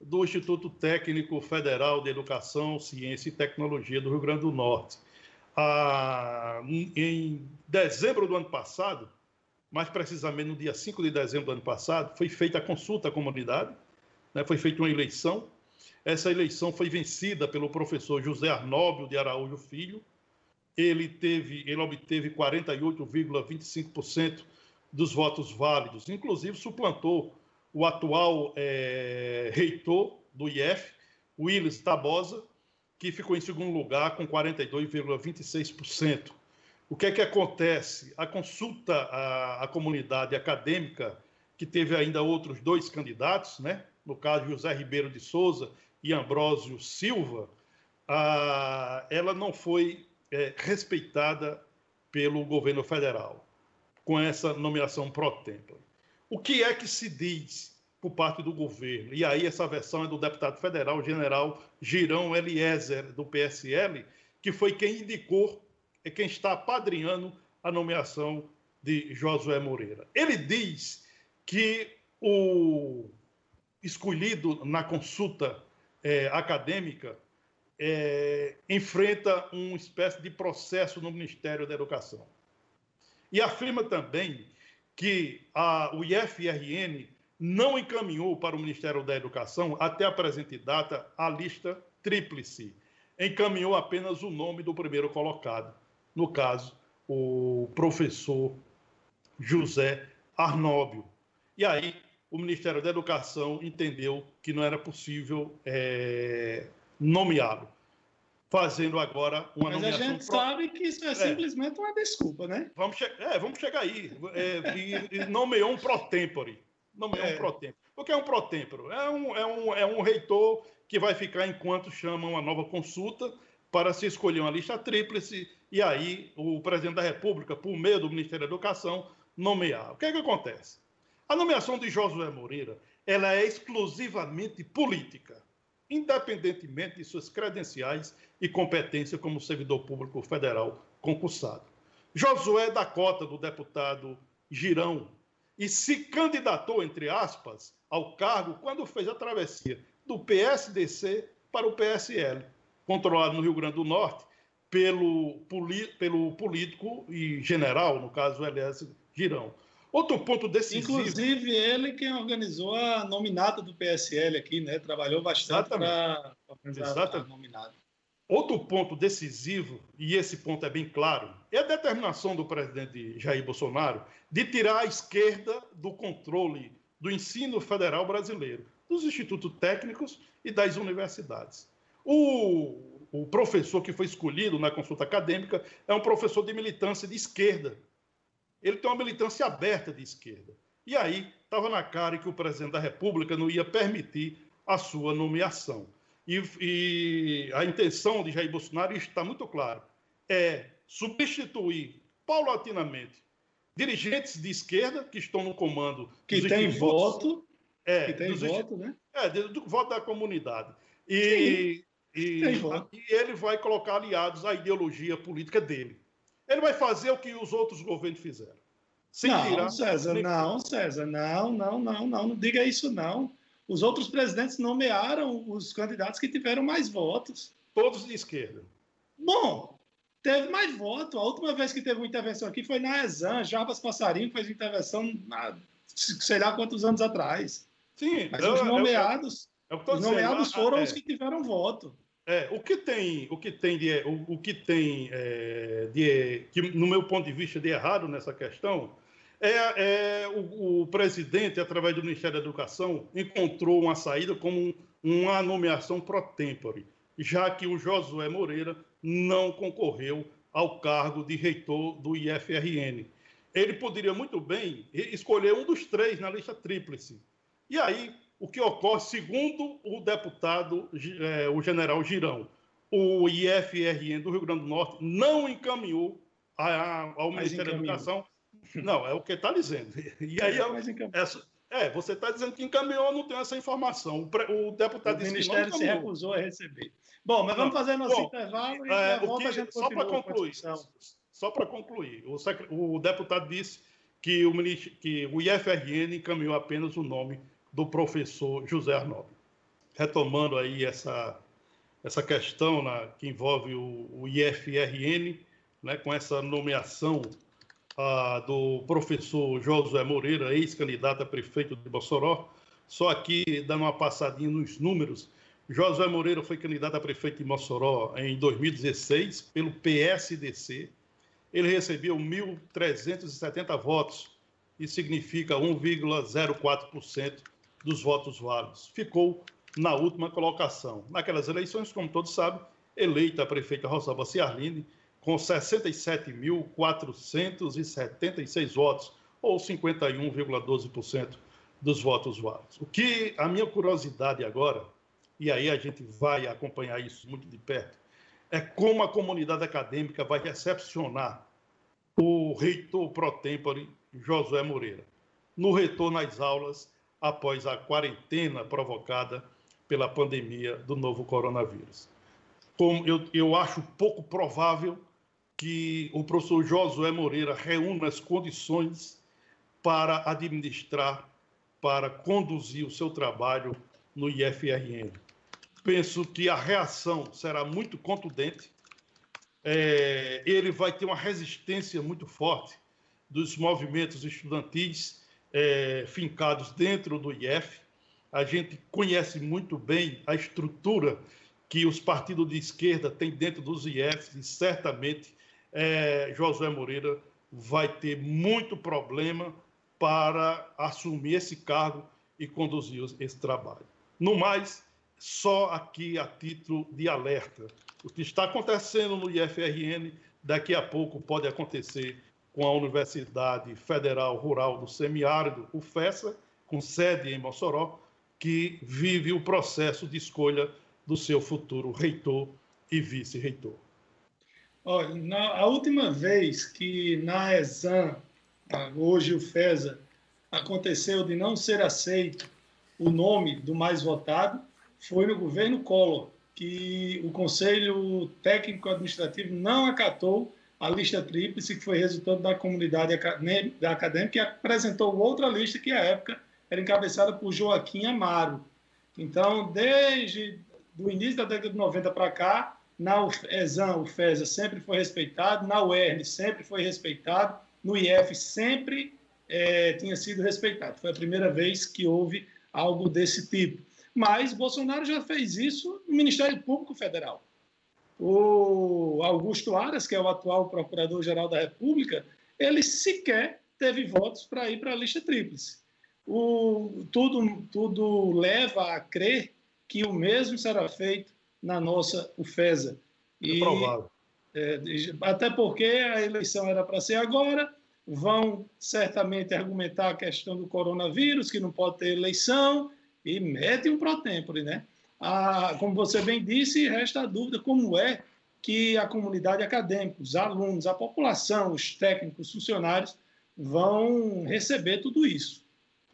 do Instituto Técnico Federal de Educação, Ciência e Tecnologia do Rio Grande do Norte ah, em dezembro do ano passado, mais precisamente no dia 5 de dezembro do ano passado, foi feita a consulta à comunidade, né, foi feita uma eleição. Essa eleição foi vencida pelo professor José Arnóbio de Araújo Filho. Ele, teve, ele obteve 48,25% dos votos válidos, inclusive suplantou o atual é, reitor do IF, Willis Tabosa, que ficou em segundo lugar com 42,26%. O que é que acontece? A consulta à, à, comunidade acadêmica, que teve ainda outros dois candidatos, né? no caso José Ribeiro de Souza e Ambrósio Silva, a, ela não foi é, respeitada pelo governo federal com essa nomeação pro tempore. O que é que se diz por parte do governo. E aí essa versão é do deputado federal, general Girão Eliezer, do PSL, que foi quem indicou, é quem está apadrinhando a nomeação de Josué Moreira. Ele diz que o escolhido na consulta é, acadêmica é, enfrenta uma espécie de processo no Ministério da Educação. E afirma também que a, o IFRN não encaminhou para o Ministério da Educação, até a presente data, a lista tríplice. encaminhou apenas o nome do primeiro colocado, no caso, o professor José Arnóbio. E aí, o Ministério da Educação entendeu que não era possível é, nomeá-lo, fazendo agora uma Mas nomeação. Mas a gente pro... sabe que isso é, é, simplesmente uma desculpa, né? Vamos, che... é, vamos chegar aí. É, e, e, nomeou um pro-tempore. Nomeou um pro-tempore. O que é um pro-tempore? É um, é, um, é um reitor que vai ficar enquanto chamam a nova consulta para se escolher uma lista tríplice e aí o presidente da República, por meio do Ministério da Educação, nomear. O que é que acontece? A nomeação de Josué Moreira ela é exclusivamente política, independentemente de suas credenciais e competência como servidor público federal concursado. Josué da cota do deputado Girão e se candidatou, entre aspas, ao cargo quando fez a travessia do PSDC para o PSL, controlado no Rio Grande do Norte pelo, pelo político e general, no caso, Elias Girão. Outro ponto decisivo. Inclusive, ele quem organizou a nominata do PSL aqui, né? Trabalhou bastante para organizar a nominata. Outro ponto decisivo, e esse ponto é bem claro, é a determinação do presidente Jair Bolsonaro de tirar a esquerda do controle do ensino federal brasileiro, dos institutos técnicos e das universidades. O, o professor que foi escolhido na consulta acadêmica é um professor de militância de esquerda, ele tem uma militância aberta de esquerda. E aí estava na cara que o presidente da República não ia permitir a sua nomeação. E, e a intenção de Jair Bolsonaro está muito clara: é substituir paulatinamente dirigentes de esquerda que estão no comando que tem voto, é, que tem voto, né? É, do, do voto da comunidade. E, e, e ele vai colocar aliados à ideologia política dele. Ele vai fazer o que os outros governos fizeram. Sem não, tirar... César, não, César, não, não, não, não, não diga isso não. Os outros presidentes nomearam os candidatos que tiveram mais votos. Todos de esquerda. Bom, teve mais voto. A última vez que teve uma intervenção aqui foi na Exam. Jarbas Passarinho fez intervenção há sei lá quantos anos atrás. Sim, mas eu, os nomeados, eu, eu, os nomeados foram é, os que tiveram voto. É, o que tem, o que tem de, o, o que tem é, de, que no meu ponto de vista de errado nessa questão é, é o, o, presidente através do Ministério da Educação encontrou uma saída como uma nomeação pro tempore, já que o Josué Moreira não concorreu ao cargo de reitor do IFRN. Ele poderia muito bem escolher um dos três na lista tríplice. E aí o que ocorre, segundo o deputado, é, o general Girão, o IFRN do Rio Grande do Norte não encaminhou a, ao Ministério da Educação. Não, é o que está dizendo. E aí, essa, é, você está dizendo que encaminhou, não tem essa informação. O, o deputado o disse Ministério que não se recusou a receber. Bom, mas vamos fazer nosso Bom, intervalo e é, volta que, a gente Só para concluir, só para concluir, o, o, deputado disse que o, que o IFRN encaminhou apenas o nome do professor José Arnaldo. Retomando aí essa, essa questão na, que envolve o, o IFRN, né, com essa nomeação ah, do professor Josué Moreira, ex-candidato a prefeito de Mossoró. Só aqui, dando uma passadinha nos números, Josué Moreira foi candidato a prefeito de Mossoró em 2016 pelo PSDC. Ele recebeu 1.370 votos, e significa 1,04% dos votos válidos. Ficou na última colocação. Naquelas eleições, como todos sabem, eleita a prefeita Rosalba Ciarline com 67.476 votos, ou 51,12% dos votos válidos. O que a minha curiosidade agora, e aí a gente vai acompanhar isso muito de perto, é como a comunidade acadêmica vai recepcionar o reitor pro tempore Josué Moreira. No retorno às aulas, após a quarentena provocada pela pandemia do novo coronavírus. Como eu, eu acho pouco provável que o professor Josué Moreira reúna as condições para administrar, para conduzir o seu trabalho no IFRN. Penso que a reação será muito contundente, é, ele vai ter uma resistência muito forte dos movimentos estudantis é, fincados dentro do IF. A gente conhece muito bem a estrutura que os partidos de esquerda têm dentro dos IFs, e certamente é, Josué Moreira vai ter muito problema para assumir esse cargo e conduzir esse trabalho. No mais, só aqui a título de alerta. O que está acontecendo no IFRN daqui a pouco pode acontecer com a Universidade Federal Rural do Semiárido, o FESA, com sede em Mossoró, que vive o processo de escolha do seu futuro reitor e vice-reitor. Olha, na, a última vez que na ESAM, hoje o FESA, aconteceu de não ser aceito o nome do mais votado, foi no governo Collor, que o Conselho Técnico Administrativo não acatou a lista tríplice, que foi resultado da comunidade acadêmica, que apresentou outra lista que, à época, era encabeçada por Joaquim Amaro. Então, desde o início da década de 90 para cá, na ESAM, o FESA sempre foi respeitado, na UERN sempre foi respeitado, no IF sempre é, tinha sido respeitado. Foi a primeira vez que houve algo desse tipo. Mas Bolsonaro já fez isso no Ministério Público Federal. O Augusto Aras, que é o atual Procurador-Geral da República, ele sequer teve votos para ir para a lista tríplice. O, tudo, tudo leva a crer que o mesmo será feito na nossa UFESA. E, é provável. É, até porque a eleição era para ser agora, vão certamente argumentar a questão do coronavírus, que não pode ter eleição, e mete um protempore, né? Ah, como você bem disse, resta a dúvida como é que a comunidade acadêmica, os alunos, a população, os técnicos, os funcionários vão receber tudo isso.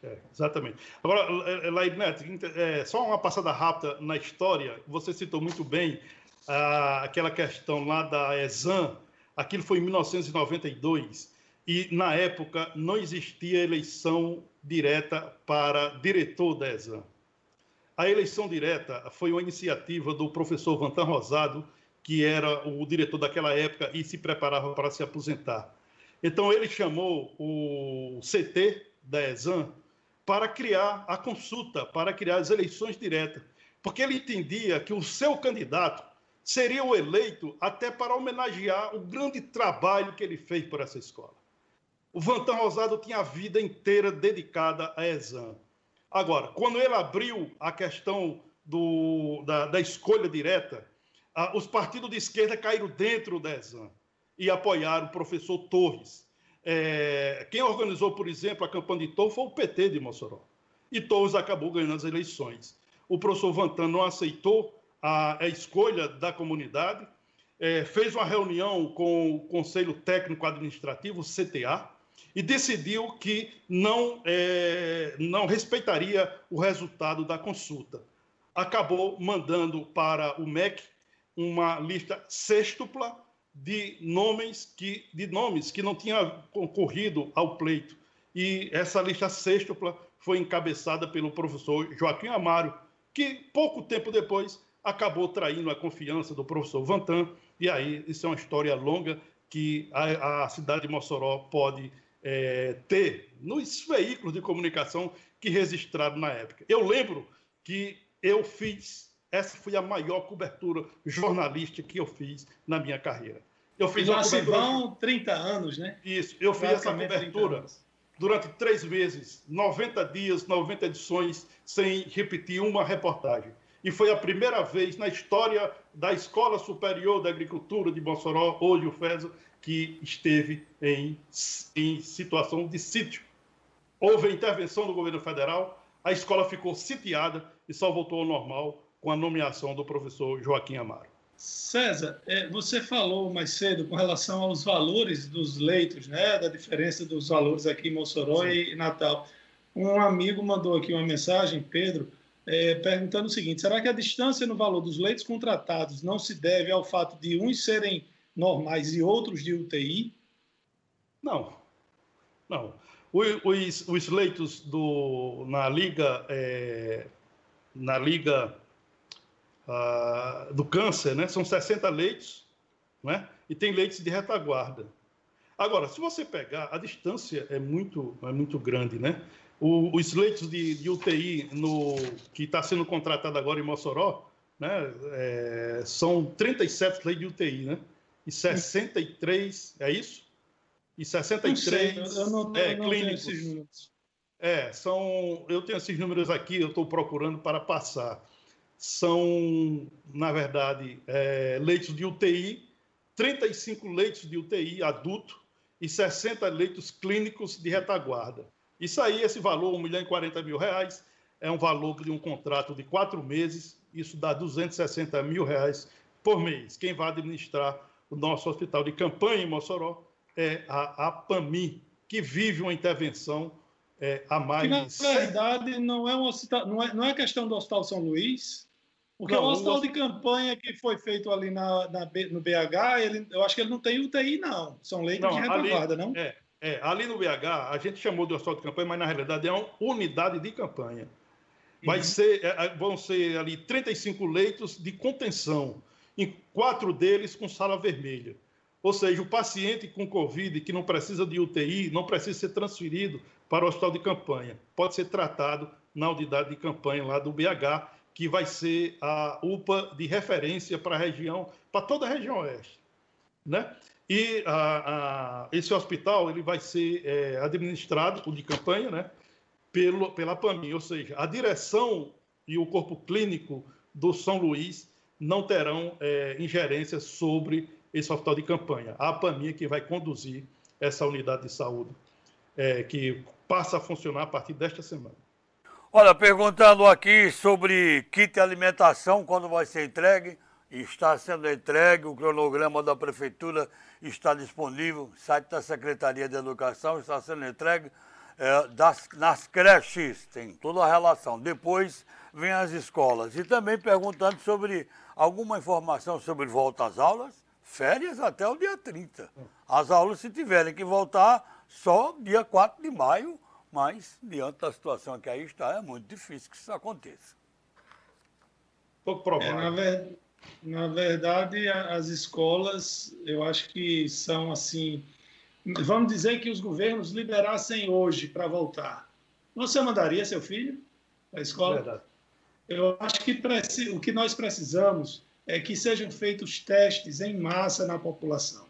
É, exatamente. Agora, Lair Neto, é, só uma passada rápida na história. Você citou muito bem ah, aquela questão lá da ESAM. Aquilo foi em 1992 e, na época, não existia eleição direta para diretor da ESAM. A eleição direta foi uma iniciativa do professor Vantan Rosado, que era o diretor daquela época e se preparava para se aposentar. Então, ele chamou o CT da ESAM para criar a consulta, para criar as eleições diretas, porque ele entendia que o seu candidato seria o eleito até para homenagear o grande trabalho que ele fez por essa escola. O Vantan Rosado tinha a vida inteira dedicada a exame. Agora, quando ele abriu a questão do, da, da, escolha direta, ah, os partidos de esquerda caíram dentro da exame e apoiaram o professor Torres. É, quem organizou, por exemplo, a campanha de Torres foi o PT de Mossoró. E Torres acabou ganhando as eleições. O professor Vantan não aceitou a, a escolha da comunidade, é, fez uma reunião com o Conselho Técnico Administrativo, CTA, e decidiu que não, é, não respeitaria o resultado da consulta. Acabou mandando para o MEC uma lista sextupla de nomes que, de nomes que não tinham concorrido ao pleito. E essa lista sextupla foi encabeçada pelo professor Joaquim Amaro, que pouco tempo depois acabou traindo a confiança do professor Vantan. E aí, isso é uma história longa que a, a cidade de Mossoró pode é, ter nos veículos de comunicação que registraram na época. Eu lembro que eu fiz, essa foi a maior cobertura jornalística que eu fiz na minha carreira. Eu fiz Já se vão 30 anos, né? Isso, eu fiz essa cobertura durante três meses, 90 dias, 90 edições, sem repetir uma reportagem. E foi a primeira vez na história da Escola Superior da Agricultura de Mossoró, hoje o FESA, que esteve em, em situação de sítio. Houve a intervenção do governo federal, a escola ficou sitiada e só voltou ao normal com a nomeação do professor Joaquim Amaro. César, é, você falou mais cedo com relação aos valores dos leitos, né, da diferença dos valores aqui em Mossoró Sim. e Natal. Um amigo mandou aqui uma mensagem, Pedro, é, perguntando o seguinte: será que a distância no valor dos leitos contratados não se deve ao fato de uns serem normais e outros de UTI? Não, não. Os, os leitos do, na liga, é, na liga ah, do câncer, né, são 60 leitos, né, e tem leitos de retaguarda. Agora, se você pegar, a distância é muito, é muito grande, né? O, os leitos de, de UTI no, que está sendo contratado agora em Mossoró né? É, são 37 leitos de UTI, né? E 63, é isso? E 63 não sei, eu não, é, eu não clínicos. É, são. Eu tenho esses números aqui, eu estou procurando para passar. São, na verdade, é, leitos de UTI, 35 leitos de UTI adulto e 60 leitos clínicos de retaguarda. Isso aí, esse valor, 1 milhão e 40 mil reais, é um valor de um contrato de quatro meses, isso dá 260 mil reais por mês. Quem vai administrar o nosso hospital de campanha em Mossoró é a, a PAMI, que vive uma intervenção é, a mais. Que, na verdade, não é, um hospital, não, é, não é questão do Hospital São Luís, porque não, o hospital de campanha que foi feito ali na, na no BH, ele, eu acho que ele não tem UTI, não. São leitos de retaguarda, não? É, é, ali no BH, a gente chamou de hospital de campanha, mas na realidade é uma unidade de campanha. Vai uhum. ser, é, é, vão ser ali 35 leitos de contenção, em quatro deles com sala vermelha. Ou seja, o paciente com Covid que não precisa de UTI, não precisa ser transferido para o hospital de campanha. Pode ser tratado na unidade de campanha lá do BH, que vai ser a UPA de referência para a região, para toda a região oeste. Né? E a, a, esse hospital ele vai ser é, administrado, o de campanha, né? Pelo, pela PAMI, ou seja, a direção e o corpo clínico do São Luís não terão é, ingerência sobre esse hospital de campanha. A PAMI é que vai conduzir essa unidade de saúde, é, que passa a funcionar a partir desta semana. Olha, perguntando aqui sobre kit alimentação, quando vai ser entregue, está sendo entregue, o cronograma da prefeitura está disponível, site da Secretaria de Educação está sendo entregue, é, das, nas creches, tem toda a relação. Depois vem as escolas. E também perguntando sobre alguma informação sobre volta às aulas, férias até o dia 30. As aulas, se tiverem que voltar, só dia 4 de maio, mas diante da situação que aí está, é muito difícil que isso aconteça. Pouco provável. É, na, ver... na verdade, as escolas, eu acho que são assim. Vamos dizer que os governos liberassem hoje para voltar. Você mandaria seu filho para a escola? Verdade. Eu acho que o que nós precisamos é que sejam feitos testes em massa na população.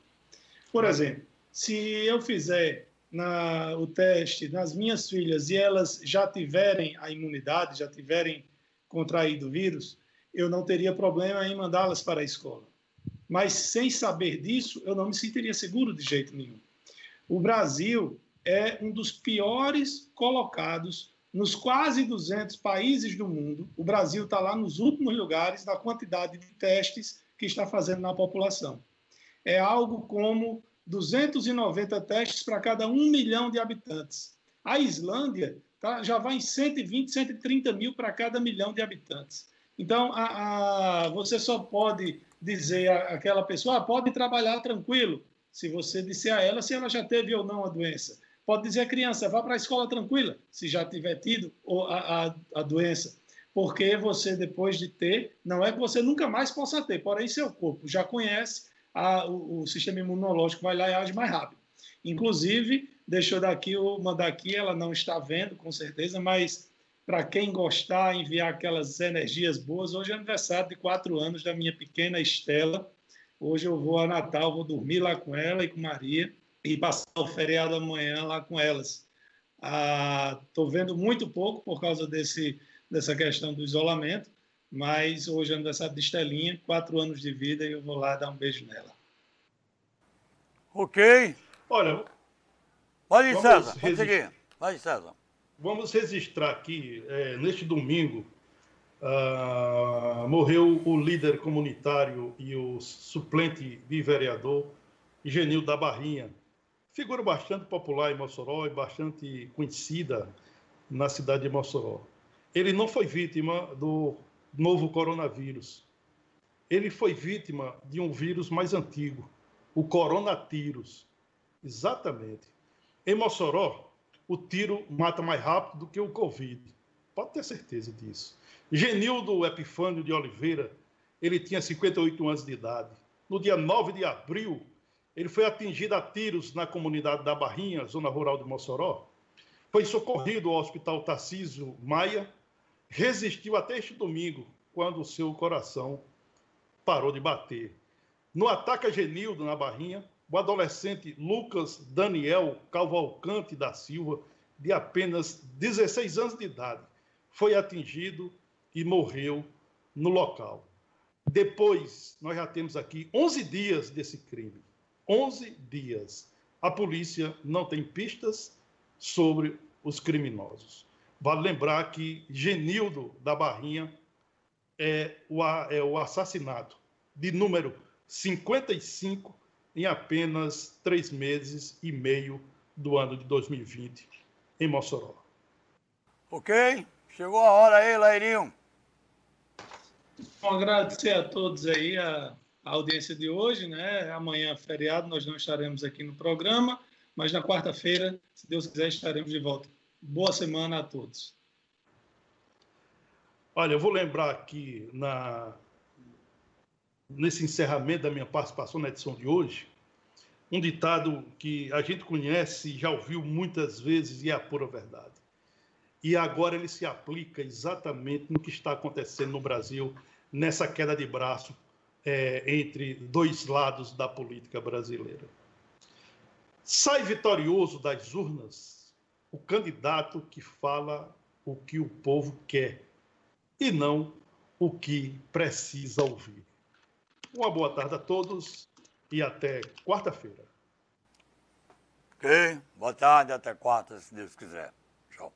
Por exemplo, se eu fizer na, o teste nas minhas filhas e elas já tiverem a imunidade, já tiverem contraído o vírus, eu não teria problema em mandá-las para a escola. Mas sem saber disso, eu não me sentiria seguro de jeito nenhum. O Brasil é um dos piores colocados nos quase 200 países do mundo, o Brasil está lá nos últimos lugares na quantidade de testes que está fazendo na população. É algo como 290 testes para cada um milhão de habitantes. A Islândia tá, já vai em 120, 130 mil para cada milhão de habitantes. Então, a, a, você só pode dizer àquela pessoa, ah, pode trabalhar tranquilo, se você disser a ela se ela já teve ou não a doença. Pode dizer à criança, vá para a escola tranquila, se já tiver tido a, a, a doença. Porque você, depois de ter, não é que você nunca mais possa ter, porém seu corpo já conhece, a, o, o, sistema imunológico vai lá e age mais rápido. Inclusive, deixou daqui, mandar aqui, ela não está vendo, com certeza, mas para quem gostar, enviar aquelas energias boas, hoje é aniversário de quatro anos da minha pequena Estela. Hoje eu vou a Natal, vou dormir lá com ela e com Maria e passar o feriado amanhã lá com elas. Estou ah, vendo muito pouco por causa desse, dessa questão do isolamento, mas hoje é aniversário de Estelinha, quatro anos de vida, e eu vou lá dar um beijo nela. Ok. Olha. Pode ir, César. Pode seguir. Vai, César. Vamos registrar aqui, é, neste domingo, uh, morreu o líder comunitário e o suplente de vereador, Genil da Barrinha, figura bastante popular em Mossoró e bastante conhecida na cidade de Mossoró. Ele não foi vítima do novo coronavírus. Ele foi vítima de um vírus mais antigo, o coronavírus. Exatamente. Em Mossoró, o tiro mata mais rápido do que o Covid. Pode ter certeza disso. Genildo Epifânio de Oliveira, ele tinha 58 anos de idade. No dia 9 de abril ele foi atingido a tiros na comunidade da Barrinha, zona rural de Mossoró. Foi socorrido ao Hospital Tarcísio Maia. Resistiu até este domingo, quando o seu coração parou de bater. No ataque a Genildo, na Barrinha, o adolescente Lucas Daniel Cavalcante da Silva, de apenas 16 anos de idade, foi atingido e morreu no local. Depois, nós já temos aqui 11 dias desse crime. 11 dias. A polícia não tem pistas sobre os criminosos. Vale lembrar que Genildo da Barrinha é o, é o assassinato de número 55 em apenas três meses e meio do ano de 2020 em Mossoró. Ok, chegou a hora aí, Lairinho. Bom, agradecer a todos aí a, a audiência de hoje, né? Amanhã, feriado, nós não estaremos aqui no programa, mas na quarta-feira, se Deus quiser, estaremos de volta. Boa semana a todos. Olha, eu vou lembrar aqui na, nesse encerramento da minha participação na edição de hoje, um ditado que a gente conhece e já ouviu muitas vezes e é a pura verdade. E agora ele se aplica exatamente no que está acontecendo no Brasil, nessa queda de braço é, entre dois lados da política brasileira. Sai vitorioso das urnas o candidato que fala o que o povo quer e não o que precisa ouvir. Uma boa tarde a todos e até quarta-feira. Ok, boa tarde, até quarta, se Deus quiser. Tchau.